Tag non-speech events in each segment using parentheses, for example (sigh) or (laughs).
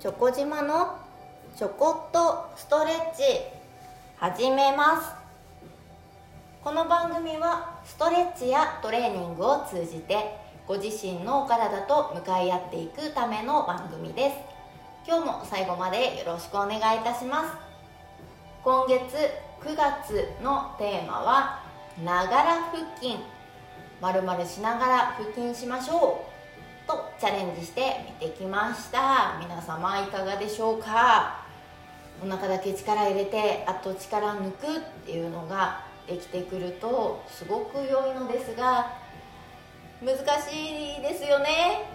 チョコ島のちょこっとストレッチ。始めます。この番組はストレッチやトレーニングを通じてご自身のお体と向かい合っていくための番組です。今日も最後までよろしくお願いいたします。今月9月のテーマはながら腹筋。まるまるしながら腹筋しましょう。とチャレンジしてみてきました。皆様いかがでしょうか？お腹だけ力入れてあと力抜くっていうのができてくるとすごく良いのですが難しいですよね。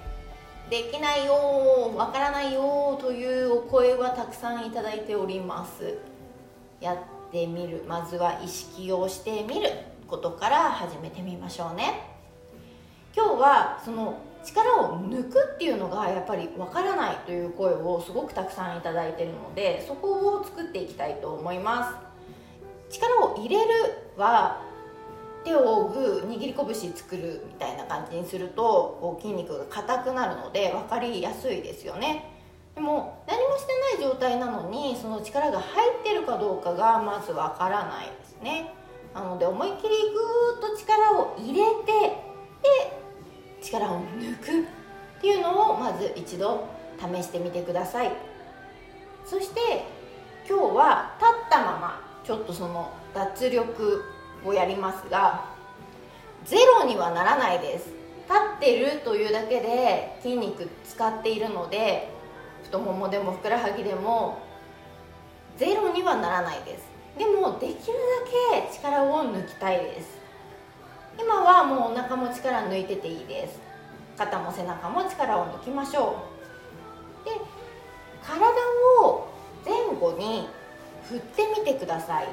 できないよわからないよというお声はたくさんいただいております。やってみる。まずは意識をしてみることから始めてみましょうね。今日はその力を抜くっていうのがやっぱりわからないという声をすごくたくさんいただいてるのでそこを作っていきたいと思います。力を入れるは手をグー握り拳作るみたいな感じにするとこう筋肉が硬くなるので分かりやすいですよね。でも何もしてない状態なのにその力が入ってるかどうかがまずわからないですね。なので思いっきりグーッと力を入れてで力を抜くっていうのをまず一度試してみてください。そして今日は立ったままちょっとその脱力をやりますがゼロにはならないです。立ってるというだけで筋肉使っているので太ももでもふくらはぎでもゼロにはならないです。でもできるだけ力を抜きたいです。今はもうお腹も力抜いてていいです。肩も背中も力を抜きましょう。で体を前後に振ってみてください。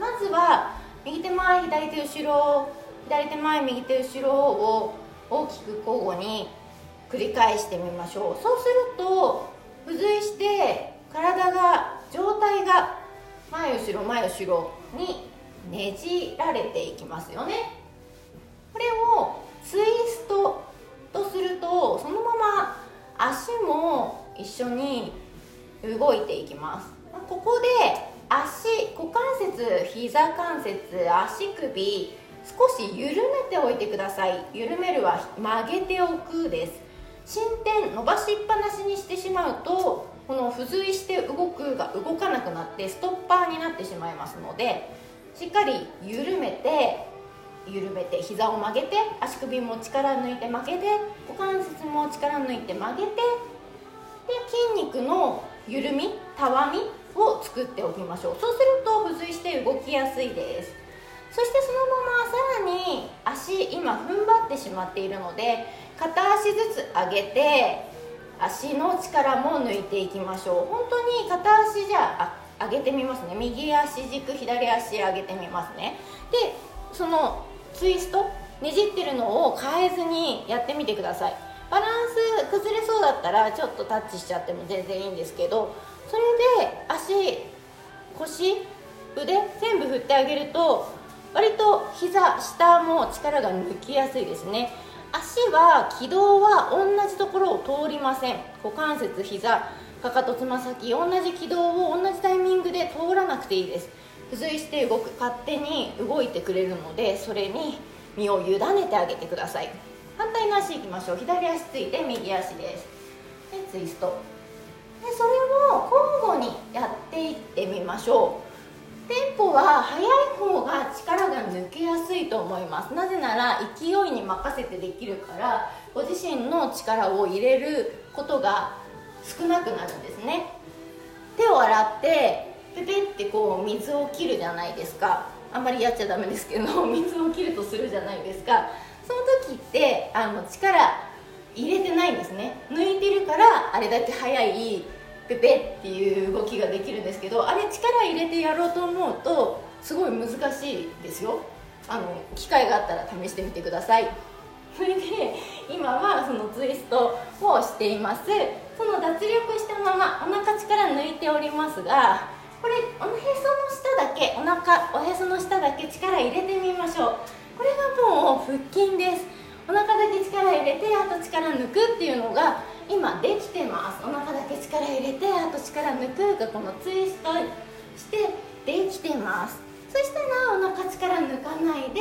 まずは右手前左手後ろ左手前右手後ろを大きく交互に繰り返してみましょう。そうすると付随して体が状態が前後ろ前後ろにねじられていきますよね。これをツイストとするとそのまま足も一緒に動いていきます。ここで足股関節膝関節足首少し緩めておいてください。緩めるは曲げておくです。進展伸ばしっぱなしにしてしまうとこの付随して動くが動かなくなってストッパーになってしまいますのでしっかり緩めて緩めて膝を曲げて足首も力抜いて曲げて股関節も力抜いて曲げてで筋肉の緩みたわみを作っておきましょう。そうすると付随して動きやすいです。そしてそのままさらに足今踏ん張ってしまっているので片足ずつ上げて足の力も抜いていきましょう。本当に片足じゃ上げてみますね。右足軸左足上げてみますね。でそのツイストねじってるのを変えずにやってみてください。バランス崩れそうだったらちょっとタッチしちゃっても全然いいんですけどそれで足腰腕全部振ってあげると割と膝下も力が抜きやすいですね。足は軌道は同じところを通りません。股関節膝かかとつま先同じ軌道を同じタイミングで通らなくていいです。付随して動く勝手に動いてくれるのでそれに身を委ねてあげてください。反対の足いきましょう。左足ついて右足です。でツイストでそれを交互にやっていってみましょう。テンポは速い方が力が抜けやすいと思います。なぜなら勢いに任せてできるからご自身の力を入れることが少なくなるんですね。手を洗ってペペってこう水を切るじゃないですか。あんまりやっちゃダメですけど (laughs) 水を切るとするじゃないですか。その時ってあの力入れてないんですね。抜いてるからあれだけ速いペペっていう動きができるんですけどあれ力入れてやろうと思うとすごい難しいですよ。あの機会があったら試してみてください。それで今はそのツイストをしています。その脱力したままお腹力抜いておりますがこれおへその下だけお腹おへその下だけ力入れてみましょう。これがもう腹筋です。お腹だけ力入れてあと力抜くっていうのが今できてますお腹だけ力入れてあと力抜くがこのツイストしてできてます。そしたらお腹力抜かないで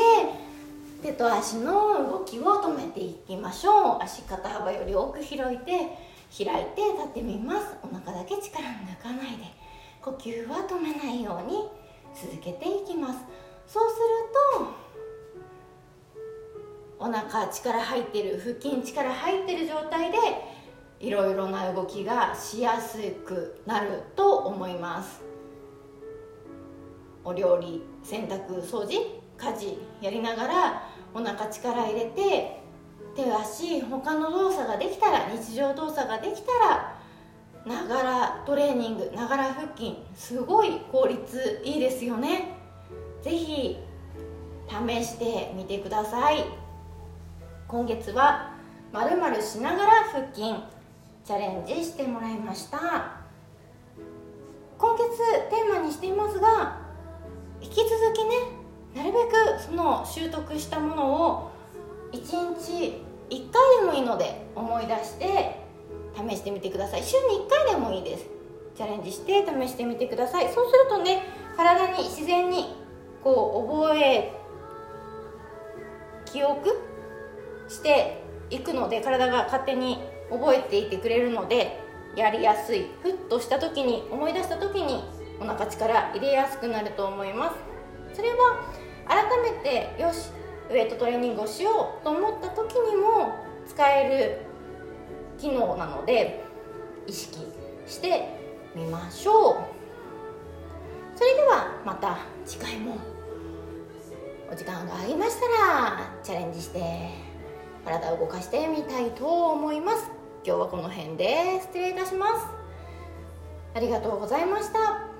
手と足の動きを止めていきましょう。足肩幅より奥広いて開いて立ってみます。お腹だけ力抜かないで。呼吸は止めないように続けていきます。そうするとお腹力入ってる腹筋力入ってる状態でいろいろな動きがしやすくなると思います。お料理洗濯掃除家事やりながらお腹力入れて手足他の動作ができたら日常動作ができたらながらトレーニングながら腹筋すごい効率いいですよね。是非試してみてください。今月はまるまるしながら腹筋。チャレンジしてもらいました。今月テーマにしていますが引き続きねなるべくその習得したものを1日1回でもいいので思い出して試してみてください。週に1回でもいいです。チャレンジして試してみてください。そうするとね体に自然にこう覚え記憶していくので体が勝手に覚えていてくれるのでやりやすい。ふっとした時に思い出した時にお腹力入れやすくなると思います。それは改めてよしウエイトトレーニングをしようと思った時にも使える機能なので意識してみましょう。それではまた次回もお時間がありましたらチャレンジして体を動かしてみたいと思います。今日はこの辺で失礼いたします。ありがとうございました。